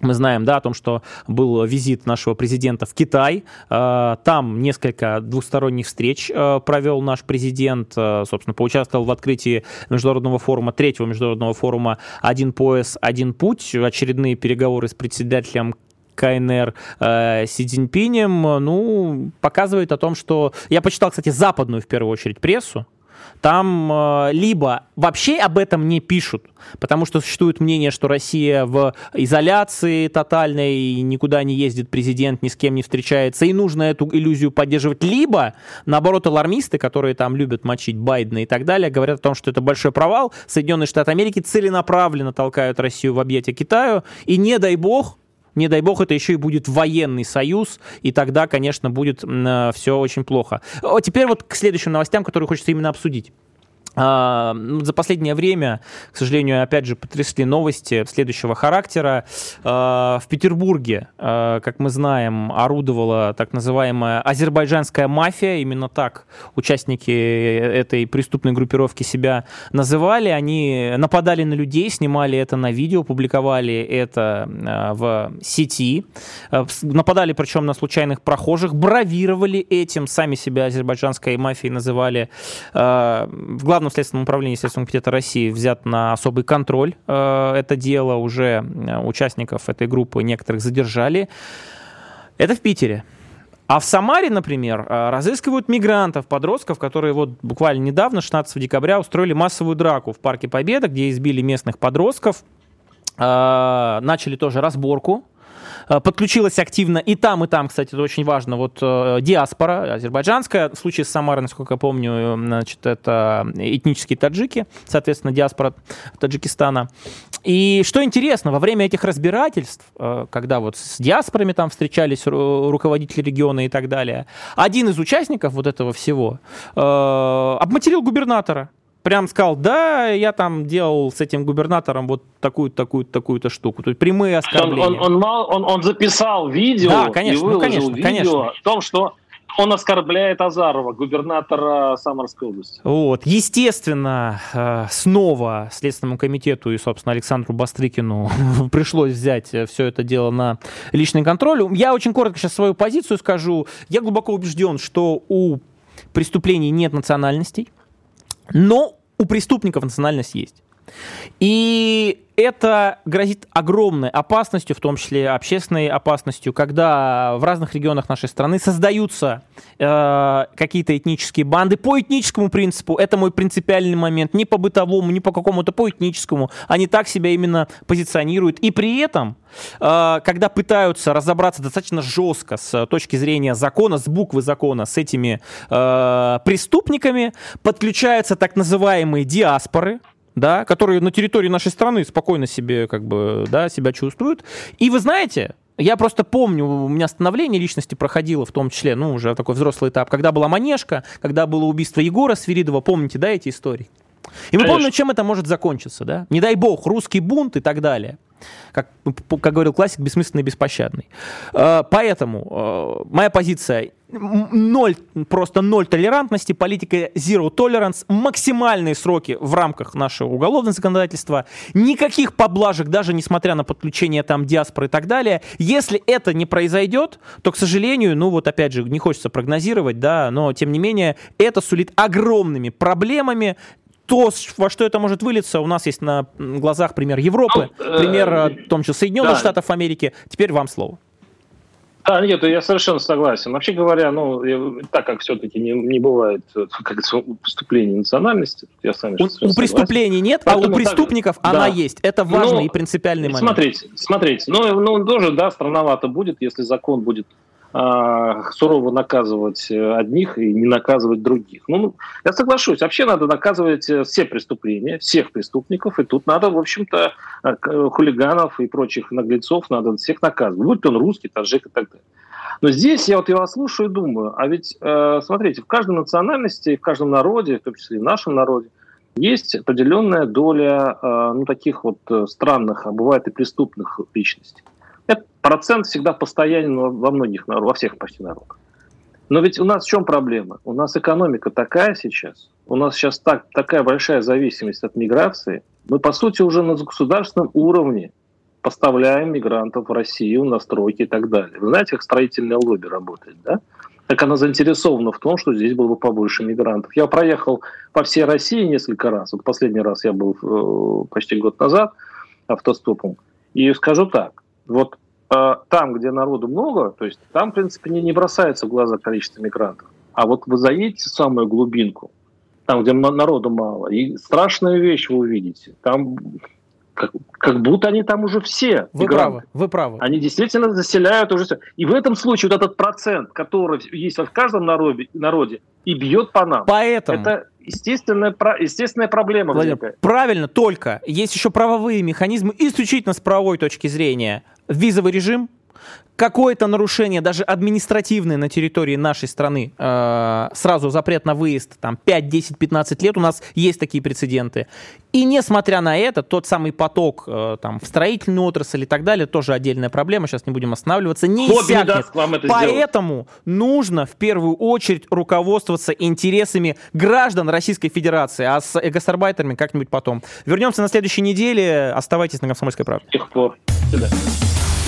Speaker 2: Мы знаем, да, о том, что был визит нашего президента в Китай. Э, там несколько двусторонних встреч э, провел наш президент. Э, собственно, поучаствовал в открытии международного форума, третьего международного форума «Один пояс, один путь». Очередные переговоры с председателем КНР э, Си Цзиньпинем, ну, показывает о том, что... Я почитал, кстати, западную, в первую очередь, прессу, там э, либо вообще об этом не пишут, потому что существует мнение, что Россия в изоляции тотальной, никуда не ездит президент, ни с кем не встречается, и нужно эту иллюзию поддерживать. Либо, наоборот, алармисты, которые там любят мочить Байдена и так далее, говорят о том, что это большой провал. Соединенные Штаты Америки целенаправленно толкают Россию в объятия Китаю, и не дай бог, не дай бог, это еще и будет военный союз, и тогда, конечно, будет э, все очень плохо. Теперь вот к следующим новостям, которые хочется именно обсудить. А, ну, за последнее время, к сожалению, опять же, потрясли новости следующего характера. А, в Петербурге, а, как мы знаем, орудовала так называемая азербайджанская мафия. Именно так участники этой преступной группировки себя называли. Они нападали на людей, снимали это на видео, публиковали это в сети. Нападали причем на случайных прохожих, бравировали этим, сами себя азербайджанской мафией называли. В главном Главном следственном управлении Следственного комитета России взят на особый контроль э, это дело. Уже э, участников этой группы некоторых задержали. Это в Питере. А в Самаре, например, э, разыскивают мигрантов, подростков, которые вот буквально недавно, 16 декабря, устроили массовую драку в Парке Победы, где избили местных подростков. Начали тоже разборку подключилась активно. И там, и там, кстати, это очень важно, вот э, диаспора азербайджанская, в случае с Самарой, насколько я помню, э, значит, это этнические таджики, соответственно, диаспора Таджикистана. И что интересно, во время этих разбирательств, когда вот с диаспорами там встречались руководители региона и так далее, один из участников вот этого всего обматерил губернатора прям сказал, да, я там делал с этим губернатором вот такую-то, такую-то, такую-то штуку. То есть прямые оскорбления.
Speaker 3: Он, он, он, он записал видео да, конечно, и ну, ну, конечно, видео конечно. о том, что он оскорбляет Азарова, губернатора Самарской области.
Speaker 2: Вот. Естественно, э, снова Следственному комитету и, собственно, Александру Бастрыкину пришлось взять э, все это дело на личный контроль. Я очень коротко сейчас свою позицию скажу. Я глубоко убежден, что у преступлений нет национальностей. Но у преступников национальность есть. И это грозит огромной опасностью, в том числе общественной опасностью, когда в разных регионах нашей страны создаются э, какие-то этнические банды по этническому принципу. Это мой принципиальный момент. Не по бытовому, не по какому-то, по этническому. Они так себя именно позиционируют. И при этом, э, когда пытаются разобраться достаточно жестко с точки зрения закона, с буквы закона, с этими э, преступниками, подключаются так называемые диаспоры, да, которые на территории нашей страны спокойно себе, как бы, да, себя чувствуют. И вы знаете, я просто помню, у меня становление личности проходило, в том числе, ну, уже такой взрослый этап, когда была Манежка, когда было убийство Егора Свиридова, помните, да, эти истории? И мы помним, чем это может закончиться, да? Не дай бог, русский бунт и так далее как, как говорил классик, бессмысленный и беспощадный. Э, поэтому э, моя позиция ноль, просто ноль толерантности, политика zero tolerance, максимальные сроки в рамках нашего уголовного законодательства, никаких поблажек, даже несмотря на подключение там диаспоры и так далее. Если это не произойдет, то, к сожалению, ну вот опять же, не хочется прогнозировать, да, но тем не менее, это сулит огромными проблемами то, во что это может вылиться, у нас есть на глазах пример Европы, ну, пример, э, в том числе Соединенных да. Штатов Америки. Теперь вам слово.
Speaker 3: Да, нет, я совершенно согласен. Вообще говоря, ну, так как все-таки не, не бывает как преступлений национальности, я с вами
Speaker 2: У, у преступлений нет, Поэтому а у преступников так, она да. есть. Это важный ну, и принципиальный момент.
Speaker 3: Смотрите, смотрите, ну, ну тоже, да, странновато будет, если закон будет а, сурово наказывать э, одних и не наказывать других. Ну, ну, я соглашусь, вообще надо наказывать э, все преступления, всех преступников, и тут надо, в общем-то, э, хулиганов и прочих наглецов надо всех наказывать, будь он русский, таджик и так далее. Но здесь я вот вас слушаю и думаю, а ведь, смотрите, в каждой национальности, в каждом народе, в том числе и в нашем народе, есть определенная доля ну, таких вот странных, а бывает и преступных личностей. Этот процент всегда постоянен во многих во всех почти народах. Но ведь у нас в чем проблема? У нас экономика такая сейчас, у нас сейчас так, такая большая зависимость от миграции. Мы, по сути, уже на государственном уровне поставляем мигрантов в Россию на стройки и так далее. Вы знаете, как строительное лобби работает, да? Так она заинтересована в том, что здесь было бы побольше мигрантов. Я проехал по всей России несколько раз. Вот последний раз я был э, почти год назад автостопом. И скажу так, вот э, там, где народу много, то есть там, в принципе, не, не бросается в глаза количество мигрантов. А вот вы заедете в самую глубинку, там, где народу мало, и страшную вещь вы увидите. Там как, как будто они там уже все.
Speaker 2: Вы мигранты. правы, вы правы.
Speaker 3: Они действительно заселяют уже все. И в этом случае вот этот процент, который есть в каждом народе, народе и бьет по нам.
Speaker 2: Поэтому...
Speaker 3: Это естественная, естественная проблема.
Speaker 2: Владимир, правильно, только есть еще правовые механизмы исключительно с правовой точки зрения. Визовый режим, какое-то нарушение, даже административное на территории нашей страны, э, сразу запрет на выезд, там 5, 10, 15 лет, у нас есть такие прецеденты. И несмотря на это, тот самый поток э, там, в строительную отрасль и так далее, тоже отдельная проблема, сейчас не будем останавливаться, не Хобби иссякнет. Не вам это Поэтому сделать. нужно в первую очередь руководствоваться интересами граждан Российской Федерации, а с гастарбайтерами как-нибудь потом. Вернемся на следующей неделе. Оставайтесь на «Комсомольской правде». С тех пор.